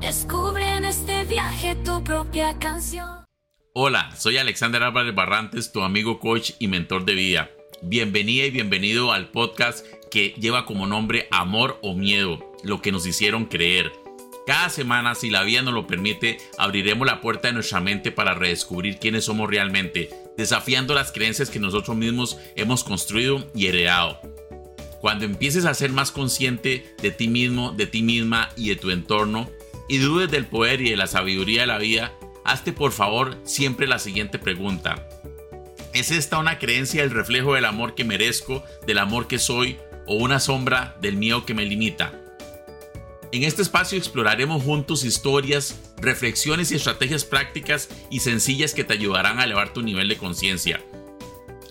Descubre en este viaje tu propia canción. Hola, soy Alexander Álvarez Barrantes, tu amigo coach y mentor de vida. Bienvenida y bienvenido al podcast que lleva como nombre Amor o Miedo, lo que nos hicieron creer. Cada semana, si la vida nos lo permite, abriremos la puerta de nuestra mente para redescubrir quiénes somos realmente, desafiando las creencias que nosotros mismos hemos construido y heredado. Cuando empieces a ser más consciente de ti mismo, de ti misma y de tu entorno, y dudes del poder y de la sabiduría de la vida, hazte por favor siempre la siguiente pregunta. ¿Es esta una creencia del reflejo del amor que merezco, del amor que soy, o una sombra del miedo que me limita? En este espacio exploraremos juntos historias, reflexiones y estrategias prácticas y sencillas que te ayudarán a elevar tu nivel de conciencia.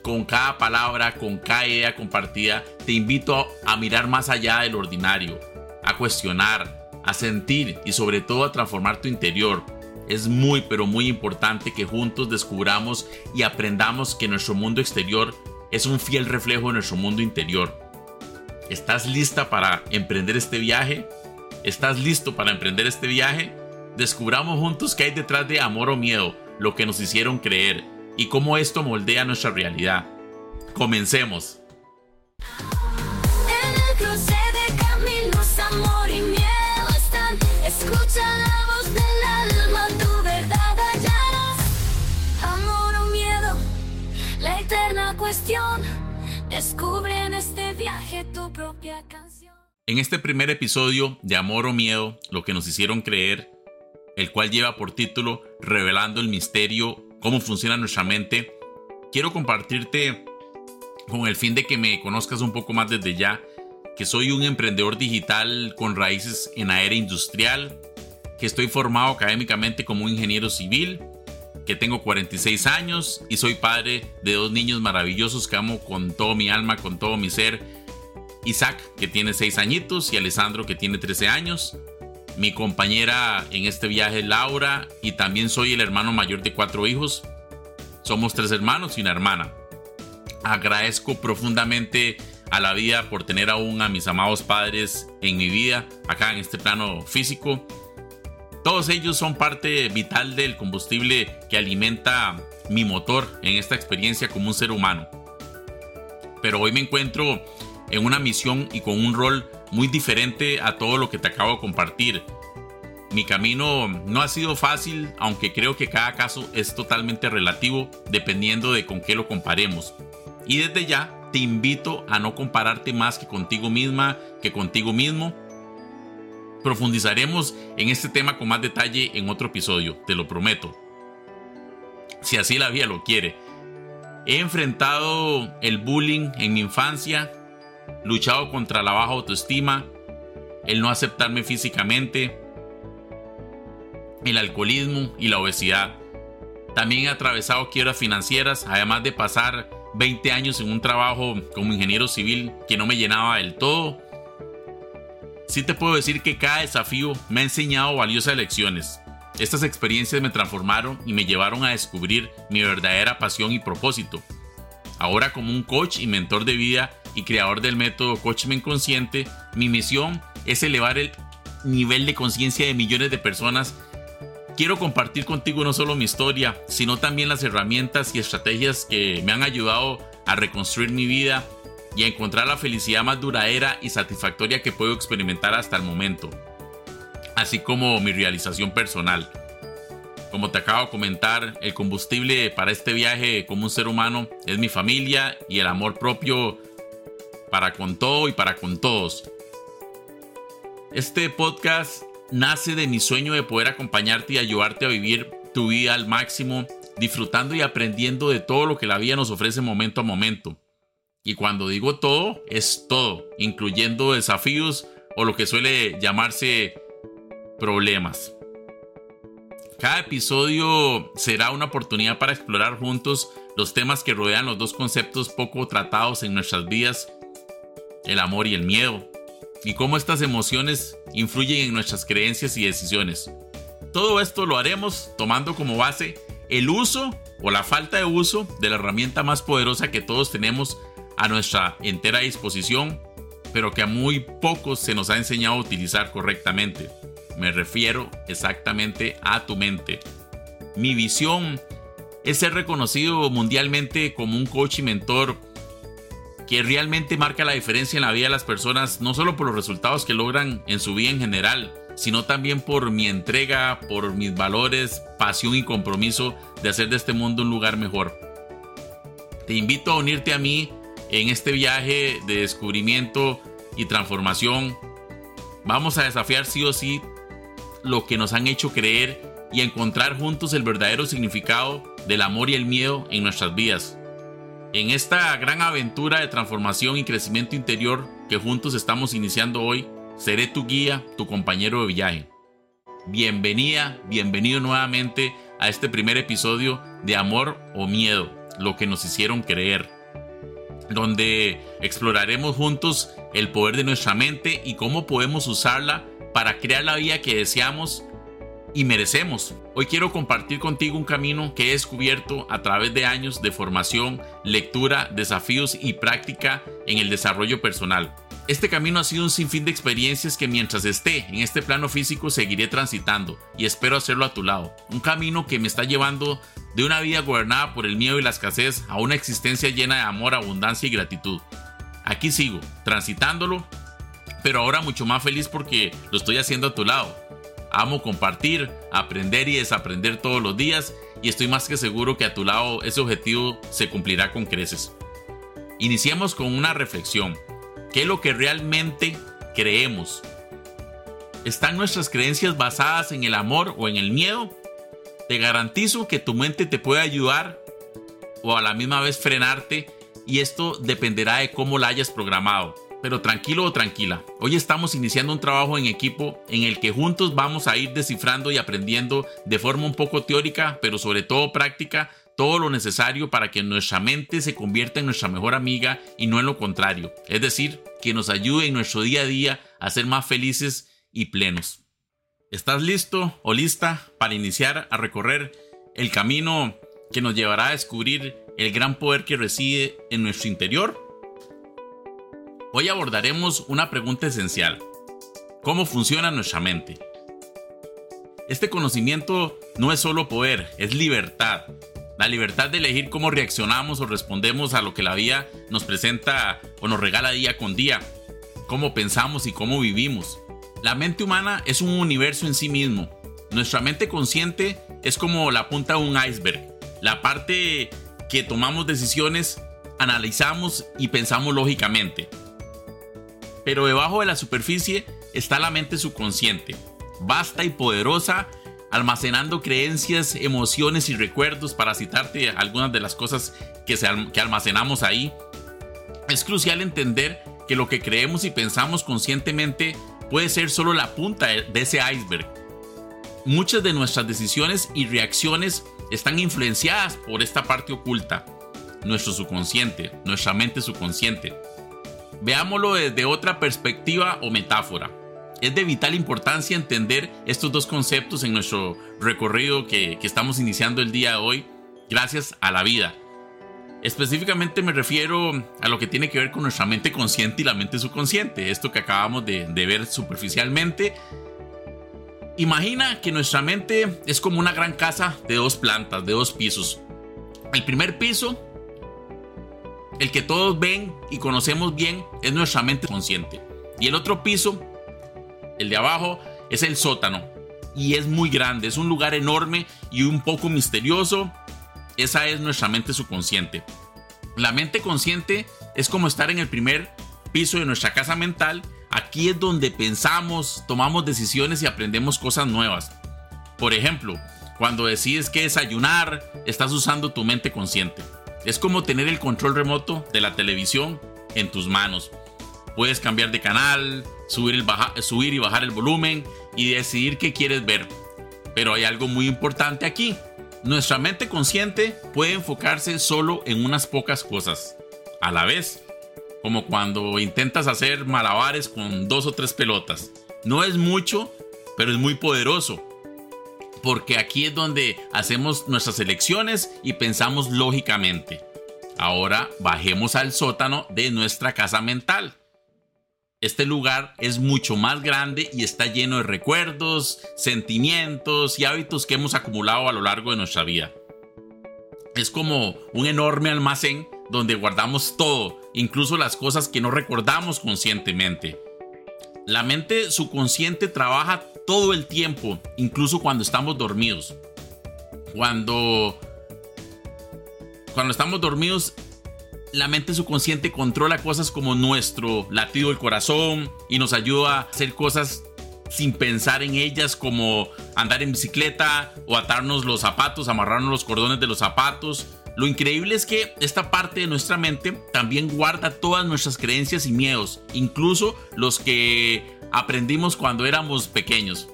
Con cada palabra, con cada idea compartida, te invito a mirar más allá del ordinario, a cuestionar, a sentir y sobre todo a transformar tu interior. Es muy pero muy importante que juntos descubramos y aprendamos que nuestro mundo exterior es un fiel reflejo de nuestro mundo interior. ¿Estás lista para emprender este viaje? ¿Estás listo para emprender este viaje? Descubramos juntos qué hay detrás de amor o miedo, lo que nos hicieron creer y cómo esto moldea nuestra realidad. Comencemos. En el cruce de caminos, amor y miedo están. Escucha la voz del alma, tu verdad hallarás. Amor o miedo, la eterna cuestión. Descubre en este viaje tu propia canción. En este primer episodio de Amor o Miedo, lo que nos hicieron creer, el cual lleva por título Revelando el misterio, cómo funciona nuestra mente, quiero compartirte con el fin de que me conozcas un poco más desde ya, que soy un emprendedor digital con raíces en la era industrial, que estoy formado académicamente como un ingeniero civil, que tengo 46 años y soy padre de dos niños maravillosos que amo con todo mi alma, con todo mi ser Isaac, que tiene 6 añitos, y Alessandro, que tiene 13 años. Mi compañera en este viaje Laura, y también soy el hermano mayor de cuatro hijos. Somos tres hermanos y una hermana. Agradezco profundamente a la vida por tener aún a mis amados padres en mi vida, acá en este plano físico. Todos ellos son parte vital del combustible que alimenta mi motor en esta experiencia como un ser humano. Pero hoy me encuentro en una misión y con un rol muy diferente a todo lo que te acabo de compartir. Mi camino no ha sido fácil, aunque creo que cada caso es totalmente relativo dependiendo de con qué lo comparemos. Y desde ya te invito a no compararte más que contigo misma, que contigo mismo. Profundizaremos en este tema con más detalle en otro episodio, te lo prometo. Si así la vida lo quiere. He enfrentado el bullying en mi infancia, luchado contra la baja autoestima, el no aceptarme físicamente, el alcoholismo y la obesidad. También he atravesado quiebras financieras, además de pasar 20 años en un trabajo como ingeniero civil que no me llenaba del todo. Sí te puedo decir que cada desafío me ha enseñado valiosas lecciones. Estas experiencias me transformaron y me llevaron a descubrir mi verdadera pasión y propósito. Ahora como un coach y mentor de vida y creador del método Coachman Consciente, mi misión es elevar el nivel de conciencia de millones de personas. Quiero compartir contigo no solo mi historia, sino también las herramientas y estrategias que me han ayudado a reconstruir mi vida y a encontrar la felicidad más duradera y satisfactoria que puedo experimentar hasta el momento, así como mi realización personal. Como te acabo de comentar, el combustible para este viaje como un ser humano es mi familia y el amor propio para con todo y para con todos. Este podcast nace de mi sueño de poder acompañarte y ayudarte a vivir tu vida al máximo, disfrutando y aprendiendo de todo lo que la vida nos ofrece momento a momento. Y cuando digo todo, es todo, incluyendo desafíos o lo que suele llamarse problemas. Cada episodio será una oportunidad para explorar juntos los temas que rodean los dos conceptos poco tratados en nuestras vidas el amor y el miedo, y cómo estas emociones influyen en nuestras creencias y decisiones. Todo esto lo haremos tomando como base el uso o la falta de uso de la herramienta más poderosa que todos tenemos a nuestra entera disposición, pero que a muy pocos se nos ha enseñado a utilizar correctamente. Me refiero exactamente a tu mente. Mi visión es ser reconocido mundialmente como un coach y mentor que realmente marca la diferencia en la vida de las personas, no solo por los resultados que logran en su vida en general, sino también por mi entrega, por mis valores, pasión y compromiso de hacer de este mundo un lugar mejor. Te invito a unirte a mí en este viaje de descubrimiento y transformación. Vamos a desafiar sí o sí lo que nos han hecho creer y encontrar juntos el verdadero significado del amor y el miedo en nuestras vidas. En esta gran aventura de transformación y crecimiento interior que juntos estamos iniciando hoy, seré tu guía, tu compañero de viaje. Bienvenida, bienvenido nuevamente a este primer episodio de Amor o Miedo, lo que nos hicieron creer, donde exploraremos juntos el poder de nuestra mente y cómo podemos usarla para crear la vida que deseamos y merecemos. Hoy quiero compartir contigo un camino que he descubierto a través de años de formación, lectura, desafíos y práctica en el desarrollo personal. Este camino ha sido un sinfín de experiencias que mientras esté en este plano físico seguiré transitando y espero hacerlo a tu lado. Un camino que me está llevando de una vida gobernada por el miedo y la escasez a una existencia llena de amor, abundancia y gratitud. Aquí sigo, transitándolo, pero ahora mucho más feliz porque lo estoy haciendo a tu lado Amo compartir, aprender y desaprender todos los días y estoy más que seguro que a tu lado ese objetivo se cumplirá con creces. Iniciemos con una reflexión. ¿Qué es lo que realmente creemos? ¿Están nuestras creencias basadas en el amor o en el miedo? Te garantizo que tu mente te puede ayudar o a la misma vez frenarte y esto dependerá de cómo la hayas programado pero tranquilo o tranquila. Hoy estamos iniciando un trabajo en equipo en el que juntos vamos a ir descifrando y aprendiendo de forma un poco teórica, pero sobre todo práctica, todo lo necesario para que nuestra mente se convierta en nuestra mejor amiga y no en lo contrario. Es decir, que nos ayude en nuestro día a día a ser más felices y plenos. ¿Estás listo o lista para iniciar a recorrer el camino que nos llevará a descubrir el gran poder que reside en nuestro interior? Hoy abordaremos una pregunta esencial. ¿Cómo funciona nuestra mente? Este conocimiento no es solo poder, es libertad. La libertad de elegir cómo reaccionamos o respondemos a lo que la vida nos presenta o nos regala día con día, cómo pensamos y cómo vivimos. La mente humana es un universo en sí mismo. Nuestra mente consciente es como la punta de un iceberg, la parte que tomamos decisiones, analizamos y pensamos lógicamente pero debajo de la superficie está la mente subconsciente, vasta y poderosa, almacenando creencias, emociones y recuerdos para citarte algunas de las cosas que, que almacenamos ahí. Es crucial entender que lo que creemos y pensamos conscientemente puede ser solo la punta de ese iceberg. Muchas de nuestras decisiones y reacciones están influenciadas por esta parte oculta, nuestro subconsciente, nuestra mente subconsciente. Veámoslo desde otra perspectiva o metáfora. Es de vital importancia entender estos dos conceptos en nuestro recorrido que, estamos iniciando el día de hoy, gracias a la vida. Específicamente me refiero a lo que tiene que ver con nuestra mente consciente y la mente subconsciente, esto que acabamos de, de ver superficialmente. Imagina que nuestra mente es como una gran casa de dos plantas, de dos pisos. El primer piso el que todos ven y conocemos bien es nuestra mente consciente. Y el otro piso, el de abajo, es el sótano. Y es muy grande, es un lugar enorme y un poco misterioso. Esa es nuestra mente subconsciente. La mente consciente es como estar en el primer piso de nuestra casa mental. Aquí es donde pensamos, tomamos decisiones y aprendemos cosas nuevas. Por ejemplo, cuando decides qué desayunar, estás usando tu mente consciente. Es como tener el control remoto de la televisión en tus manos. Puedes cambiar de canal, subir, y bajar el volumen y decidir qué quieres ver. Pero hay algo muy importante aquí. Nuestra mente consciente puede enfocarse solo en unas pocas cosas a la vez, como cuando intentas hacer malabares con dos o tres pelotas. No es mucho, pero es muy poderoso. Porque aquí es donde hacemos nuestras elecciones y pensamos lógicamente. Ahora bajemos al sótano de nuestra casa mental. Este lugar es mucho más grande y está lleno de recuerdos, sentimientos y hábitos que hemos acumulado a lo largo de nuestra vida. Es como un enorme almacén donde guardamos todo, incluso las cosas que no recordamos conscientemente. La mente subconsciente trabaja todo el tiempo, incluso cuando estamos dormidos. Cuando cuando estamos dormidos la mente subconsciente controla cosas como nuestro latido del corazón y nos ayuda a hacer cosas sin pensar en ellas como andar en bicicleta o atarnos los zapatos, amarrarnos los cordones de los zapatos. Lo increíble es que esta parte de nuestra mente también guarda todas nuestras creencias y miedos, incluso los que aprendimos cuando éramos pequeños.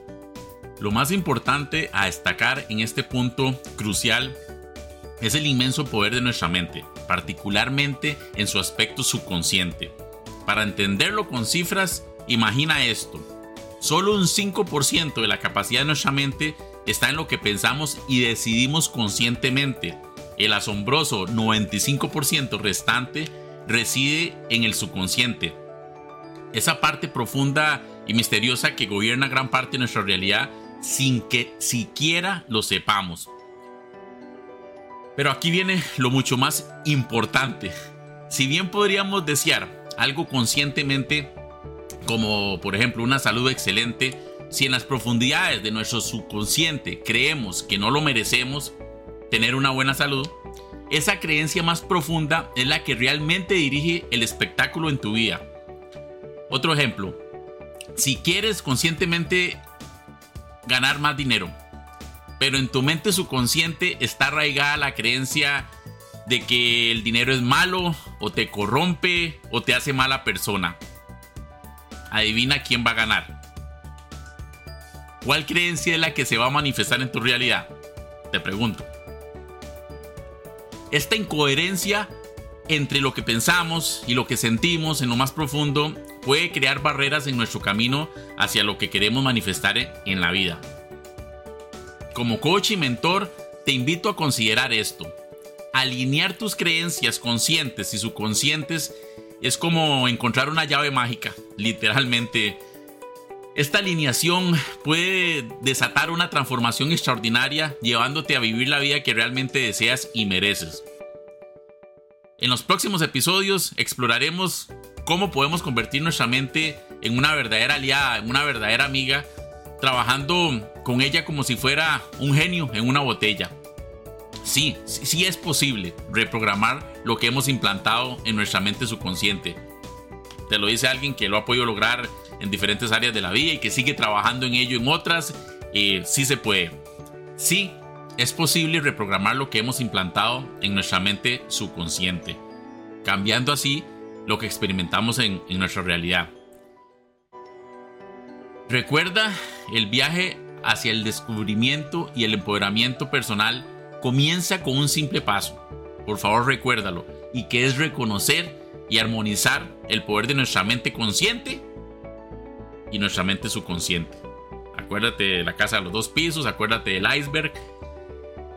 Lo más importante a destacar en este punto crucial es el inmenso poder de nuestra mente, particularmente en su aspecto subconsciente. Para entenderlo con cifras, imagina esto. Solo un 5% de la capacidad de nuestra mente está en lo que pensamos y decidimos conscientemente. El asombroso 95% restante reside en el subconsciente. Esa parte profunda y misteriosa que gobierna gran parte de nuestra realidad sin que siquiera lo sepamos. Pero aquí viene lo mucho más importante. Si bien podríamos desear algo conscientemente, como por ejemplo una salud excelente, si en las profundidades de nuestro subconsciente creemos que no lo merecemos, tener una buena salud, esa creencia más profunda es la que realmente dirige el espectáculo en tu vida. Otro ejemplo, si quieres conscientemente ganar más dinero, pero en tu mente subconsciente está arraigada la creencia de que el dinero es malo o te corrompe o te hace mala persona. Adivina quién va a ganar. ¿Cuál creencia es la que se va a manifestar en tu realidad? Te pregunto. Esta incoherencia entre lo que pensamos y lo que sentimos en lo más profundo puede crear barreras en nuestro camino hacia lo que queremos manifestar en la vida. Como coach y mentor, te invito a considerar esto. Alinear tus creencias conscientes y subconscientes es como encontrar una llave mágica, literalmente. Esta alineación puede desatar una transformación extraordinaria, llevándote a vivir la vida que realmente deseas y mereces. En los próximos episodios exploraremos cómo podemos convertir nuestra mente en una verdadera aliada, en una verdadera amiga, trabajando con ella como si fuera un genio en una botella. Sí, sí es posible reprogramar lo que hemos implantado en nuestra mente subconsciente. Te lo dice alguien que lo ha podido lograr en diferentes áreas de la vida y que sigue trabajando en ello en otras. Eh, sí se puede. Sí, es posible reprogramar lo que hemos implantado en nuestra mente subconsciente, cambiando así lo que experimentamos en nuestra realidad. Recuerda, el viaje hacia el descubrimiento y el empoderamiento personal comienza con un simple paso. Por favor, recuérdalo. Y que es reconocer y armonizar el poder de nuestra mente consciente y nuestra mente subconsciente. Acuérdate de la casa de los dos pisos, acuérdate del iceberg.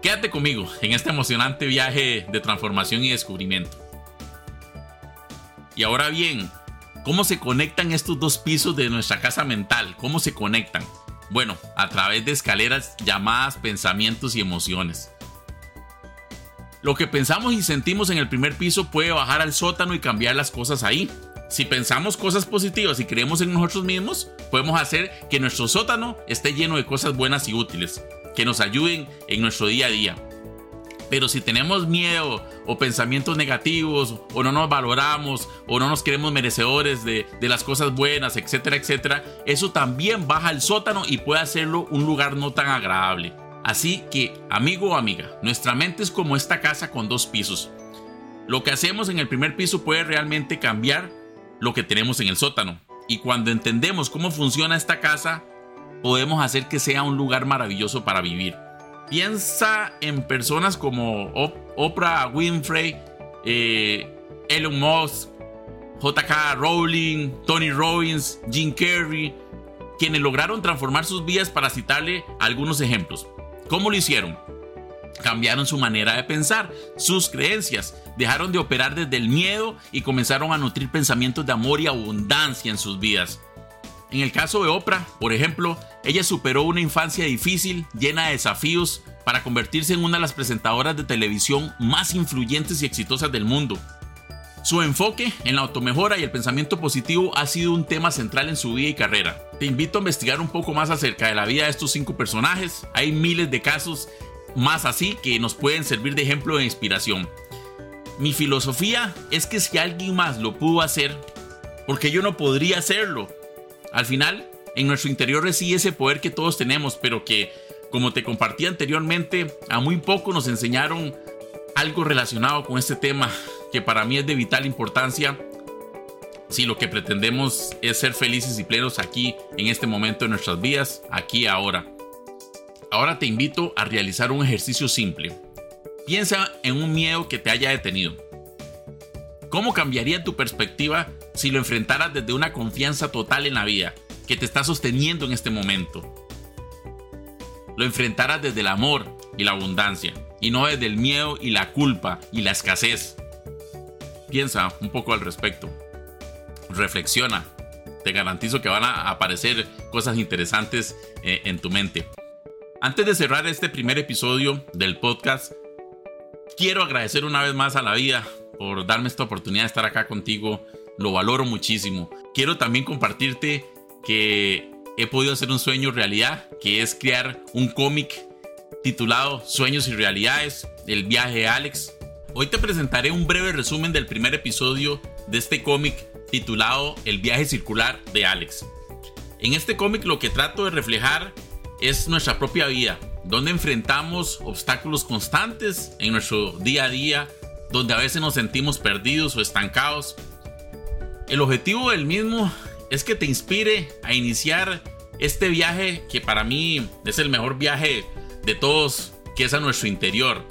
Quédate conmigo en este emocionante viaje de transformación y descubrimiento. Y ahora bien, ¿Cómo se conectan estos dos pisos de nuestra casa mental? ¿Cómo se conectan? Bueno, a través de escaleras llamadas pensamientos y emociones. Lo que pensamos y sentimos en el primer piso puede bajar al sótano y cambiar las cosas ahí. Si pensamos cosas positivas y creemos en nosotros mismos, podemos hacer que nuestro sótano esté lleno de cosas buenas y útiles, que nos ayuden en nuestro día a día. Pero si tenemos miedo o pensamientos negativos o no nos valoramos o no nos queremos merecedores de, las cosas buenas, etcétera, etcétera, eso también baja al sótano y puede hacerlo un lugar no tan agradable. Así que, amigo o amiga, nuestra mente es como esta casa con dos pisos. Lo que hacemos en el primer piso puede realmente cambiar lo que tenemos en el sótano. Y cuando entendemos cómo funciona esta casa, podemos hacer que sea un lugar maravilloso para vivir. Piensa en personas como Oprah Winfrey, eh, Elon Musk, JK Rowling, Tony Robbins, Jim Carrey, quienes lograron transformar sus vidas para citarle algunos ejemplos. ¿Cómo lo hicieron? Cambiaron su manera de pensar, sus creencias, dejaron de operar desde el miedo y comenzaron a nutrir pensamientos de amor y abundancia en sus vidas. En el caso de Oprah, por ejemplo, ella superó una infancia difícil, llena de desafíos, para convertirse en una de las presentadoras de televisión más influyentes y exitosas del mundo. Su enfoque en la automejora y el pensamiento positivo ha sido un tema central en su vida y carrera. Te invito a investigar un poco más acerca de la vida de estos cinco personajes. Hay miles de casos más así que nos pueden servir de ejemplo de inspiración. Mi filosofía es que si alguien más lo pudo hacer, porque yo no podría hacerlo? Al final, en nuestro interior reside ese poder que todos tenemos, pero que, como te compartí anteriormente, a muy poco nos enseñaron algo relacionado con este tema, que para mí es de vital importancia si lo que pretendemos es ser felices y plenos aquí, en este momento de nuestras vidas, aquí ahora. Ahora te invito a realizar un ejercicio simple. Piensa en un miedo que te haya detenido. ¿Cómo cambiaría tu perspectiva si lo enfrentaras desde una confianza total en la vida que te está sosteniendo en este momento? Lo enfrentaras desde el amor y la abundancia y no desde el miedo y la culpa y la escasez. Piensa un poco al respecto. Reflexiona. Te garantizo que van a aparecer cosas interesantes eh, en tu mente. Antes de cerrar este primer episodio del podcast, quiero agradecer una vez más a la vida por darme esta oportunidad de estar acá contigo. Lo valoro muchísimo. Quiero también compartirte que he podido hacer un sueño realidad, que es crear un cómic titulado Sueños y Realidades, el viaje de Alex. Hoy te presentaré un breve resumen del primer episodio de este cómic titulado El viaje circular de Alex. En este cómic lo que trato de reflejar es nuestra propia vida, donde enfrentamos obstáculos constantes en nuestro día a día, donde a veces nos sentimos perdidos o estancados. El objetivo del mismo es que te inspire a iniciar este viaje que para mí es el mejor viaje de todos, que es a nuestro interior.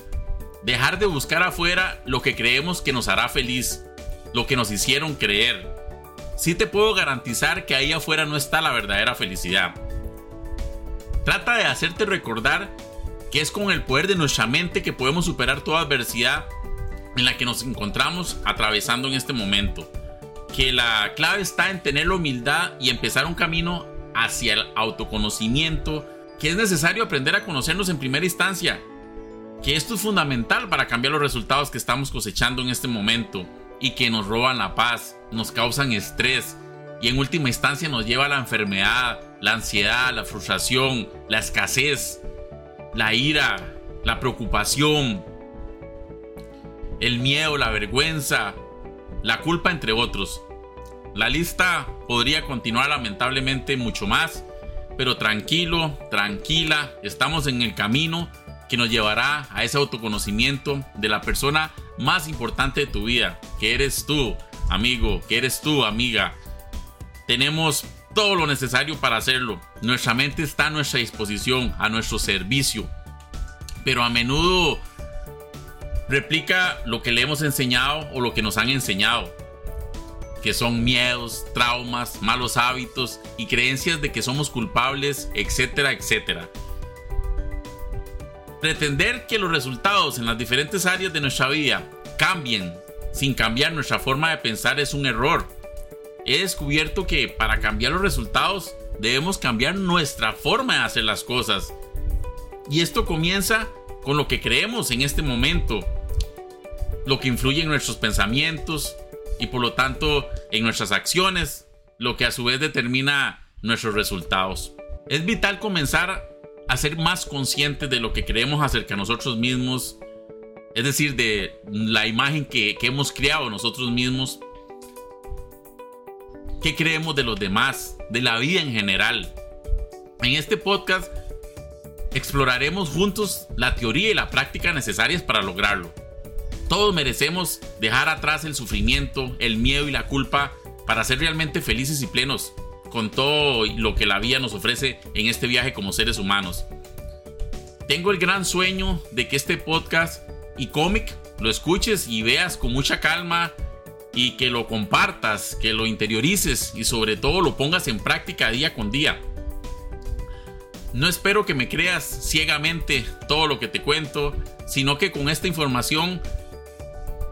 Dejar de buscar afuera lo que creemos que nos hará feliz, lo que nos hicieron creer. Sí te puedo garantizar que ahí afuera no está la verdadera felicidad. Trata de hacerte recordar que es con el poder de nuestra mente que podemos superar toda adversidad en la que nos encontramos atravesando en este momento. Que la clave está en tener la humildad y empezar un camino hacia el autoconocimiento, que es necesario aprender a conocernos en primera instancia, que esto es fundamental para cambiar los resultados que estamos cosechando en este momento y que nos roban la paz, nos causan estrés, y en última instancia nos lleva a la enfermedad, la ansiedad, la frustración, la escasez, la ira, la preocupación, el miedo, la vergüenza, la culpa, entre otros. La lista podría continuar lamentablemente mucho más, pero tranquilo, tranquila, estamos en el camino que nos llevará a ese autoconocimiento de la persona más importante de tu vida, que eres tú, amigo, que eres tú, amiga, tenemos todo lo necesario para hacerlo. Nuestra mente está a nuestra disposición, a nuestro servicio. Pero a menudo replica lo que le hemos enseñado o lo que nos han enseñado. Que son miedos, traumas, malos hábitos y creencias de que somos culpables, etcétera, etcétera. Pretender que los resultados en las diferentes áreas de nuestra vida cambien sin cambiar nuestra forma de pensar es un error he descubierto que para cambiar los resultados debemos cambiar nuestra forma de hacer las cosas. Y esto comienza con lo que creemos en este momento, lo que influye en nuestros pensamientos y por lo tanto en nuestras acciones, lo que a su vez determina nuestros resultados. Es vital comenzar a ser más conscientes de lo que creemos acerca de nosotros mismos, es decir, de la imagen que, que hemos creado nosotros mismos qué creemos de los demás, de la vida en general. En este podcast exploraremos juntos la teoría y la práctica necesarias para lograrlo. Todos merecemos dejar atrás el sufrimiento, el miedo y la culpa para ser realmente felices y plenos con todo lo que la vida nos ofrece en este viaje como seres humanos. Tengo el gran sueño de que este podcast y cómic lo escuches y veas con mucha calma y que lo compartas, que lo interiorices y sobre todo lo pongas en práctica día con día. No espero que me creas ciegamente todo lo que te cuento, sino que con esta información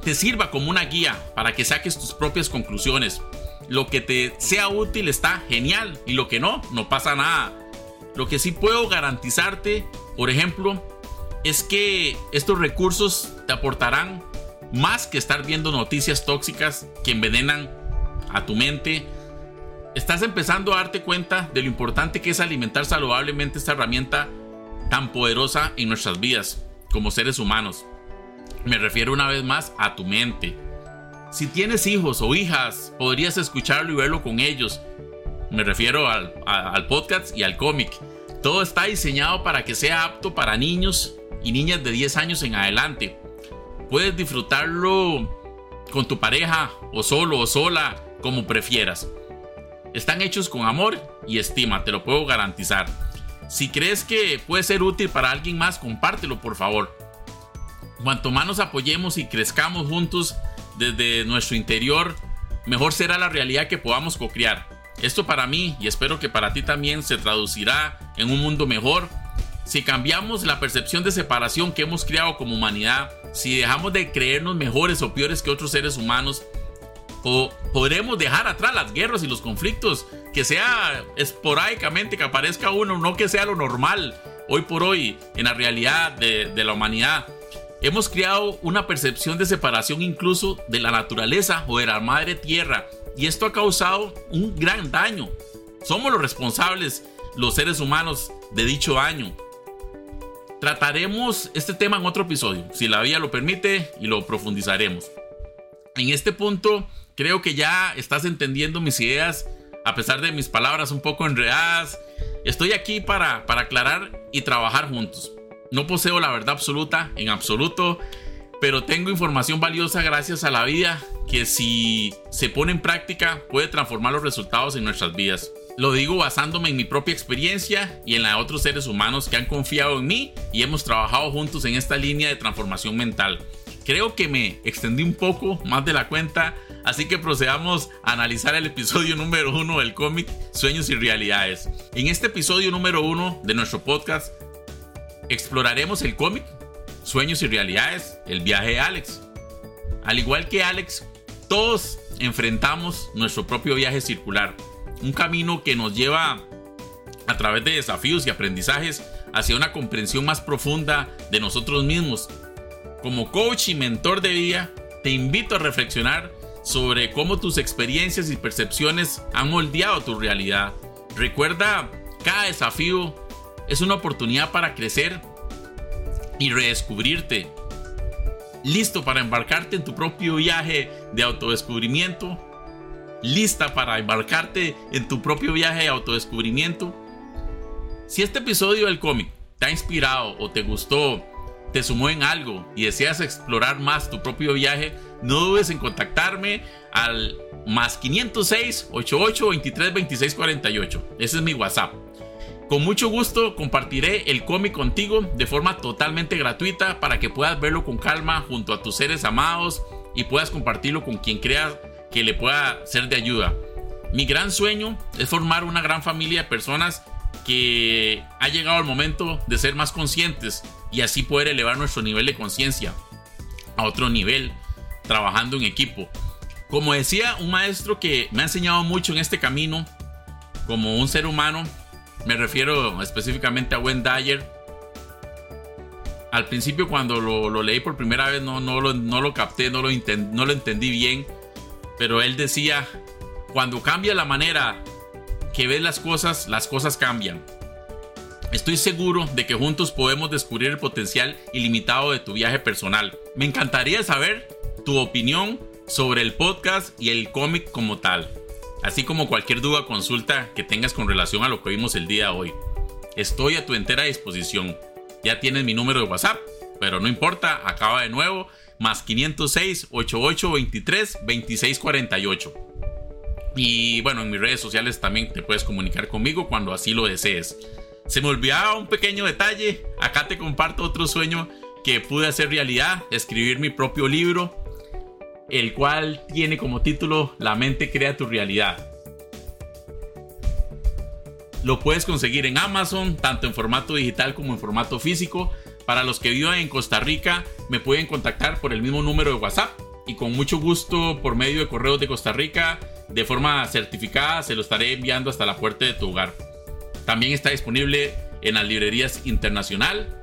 te sirva como una guía para que saques tus propias conclusiones. Lo que te sea útil está genial y lo que no, no pasa nada. Lo que sí puedo garantizarte, por ejemplo, es que estos recursos te aportarán más que estar viendo noticias tóxicas que envenenan a tu mente. Estás empezando a darte cuenta de lo importante que es alimentar saludablemente esta herramienta tan poderosa en nuestras vidas como seres humanos. Me refiero una vez más a tu mente. Si tienes hijos o hijas, podrías escucharlo y verlo con ellos. Me refiero al, al podcast y al cómic. Todo está diseñado para que sea apto para niños y niñas de 10 años en adelante. Puedes disfrutarlo con tu pareja o solo o sola, como prefieras. Están hechos con amor y estima, te lo puedo garantizar. Si crees que puede ser útil para alguien más, compártelo por favor. Cuanto más nos apoyemos y crezcamos juntos desde nuestro interior, mejor será la realidad que podamos co-crear. Esto para mí y espero que para ti también se traducirá en un mundo mejor si cambiamos la percepción de separación que hemos creado como humanidad, si dejamos de creernos mejores o peores que otros seres humanos, o podremos dejar atrás las guerras y los conflictos, que sea esporádicamente que aparezca uno, no que sea lo normal hoy por hoy en la realidad de, de la humanidad. Hemos creado una percepción de separación incluso de la naturaleza o de la madre tierra y esto ha causado un gran daño. Somos los responsables, los seres humanos, de dicho daño. Trataremos este tema en otro episodio, si la vida lo permite, y lo profundizaremos. En este punto, creo que ya estás entendiendo mis ideas, a pesar de mis palabras un poco enredadas. Estoy aquí para, para aclarar y trabajar juntos. No poseo la verdad absoluta, en absoluto, pero tengo información valiosa gracias a la vida que si se pone en práctica puede transformar los resultados en nuestras vidas. Lo digo basándome en mi propia experiencia y en la de otros seres humanos que han confiado en mí y hemos trabajado juntos en esta línea de transformación mental. Creo que me extendí un poco más de la cuenta, así que procedamos a analizar el episodio número uno del cómic Sueños y Realidades. En este episodio número uno de nuestro podcast exploraremos el cómic Sueños y Realidades, el viaje de Alex. Al igual que Alex, todos enfrentamos nuestro propio viaje circular, un camino que nos lleva a través de desafíos y aprendizajes hacia una comprensión más profunda de nosotros mismos. Como coach y mentor de vida, te invito a reflexionar sobre cómo tus experiencias y percepciones han moldeado tu realidad. Recuerda, cada desafío es una oportunidad para crecer y redescubrirte. ¿Listo para embarcarte en tu propio viaje de autodescubrimiento? ¿Lista para embarcarte en tu propio viaje de autodescubrimiento? Si este episodio del cómic te ha inspirado o te gustó, te sumó en algo y deseas explorar más tu propio viaje, no dudes en contactarme al más 506 88 23 26 48. Ese es mi WhatsApp. Con mucho gusto compartiré el cómic contigo de forma totalmente gratuita para que puedas verlo con calma junto a tus seres amados y puedas compartirlo con quien creas que le pueda ser de ayuda. Mi gran sueño es formar una gran familia de personas que ha llegado el momento de ser más conscientes y así poder elevar nuestro nivel de conciencia a otro nivel, trabajando en equipo. Como decía un maestro que me ha enseñado mucho en este camino, como un ser humano, me refiero específicamente a Wayne Dyer. Al principio cuando lo, leí por primera vez no, lo, lo capté, lo, no lo entendí bien. Pero él decía, cuando cambia la manera que ves las cosas, las cosas cambian. Estoy seguro de que juntos podemos descubrir el potencial ilimitado de tu viaje personal. Me encantaría saber tu opinión sobre el podcast y el cómic como tal así como cualquier duda o consulta que tengas con relación a lo que vimos el día de hoy. Estoy a tu entera disposición. Ya tienes mi número de WhatsApp, pero no importa, acaba de nuevo, más 506 8823 2648. Y bueno, en mis redes sociales también te puedes comunicar conmigo cuando así lo desees. Se me olvidaba un pequeño detalle, acá te comparto otro sueño que pude hacer realidad, escribir mi propio libro el cual tiene como título La mente crea tu realidad. Lo puedes conseguir en Amazon, tanto en formato digital como en formato físico. Para los que vivan en Costa Rica, me pueden contactar por el mismo número de WhatsApp y con mucho gusto por medio de correos de Costa Rica, de forma certificada, se lo estaré enviando hasta la puerta de tu hogar. También está disponible en las librerías internacional.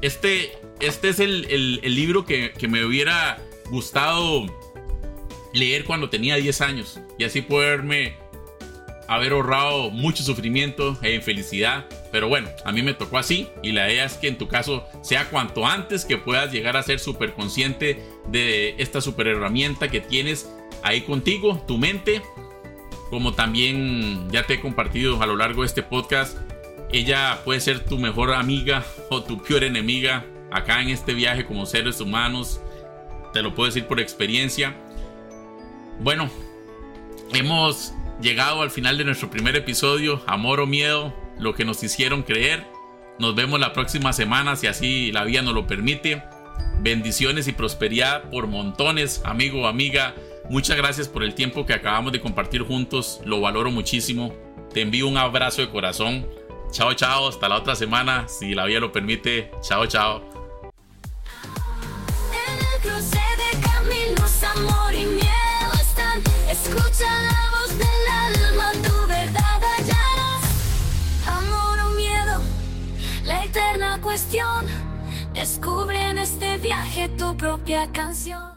Este, este es el, libro que, que, me hubiera gustado leer cuando tenía 10 años y así poderme haber ahorrado mucho sufrimiento e infelicidad. Pero bueno, a mí me tocó así y la idea es que en tu caso sea cuanto antes que puedas llegar a ser súper consciente de esta super herramienta que tienes ahí contigo, tu mente. Como también ya te he compartido a lo largo de este podcast, ella puede ser tu mejor amiga o tu peor enemiga acá en este viaje como seres humanos. Te lo puedo decir por experiencia. Bueno, hemos llegado al final de nuestro primer episodio, Amor o Miedo, lo que nos hicieron creer. Nos vemos la próxima semana si así la vida nos lo permite. Bendiciones y prosperidad por montones, amigo o amiga. Muchas gracias por el tiempo que acabamos de compartir juntos. Lo valoro muchísimo. Te envío un abrazo de corazón. Chao, chao. Hasta la otra semana, si la vida lo permite. Chao, chao. Tu propia canción.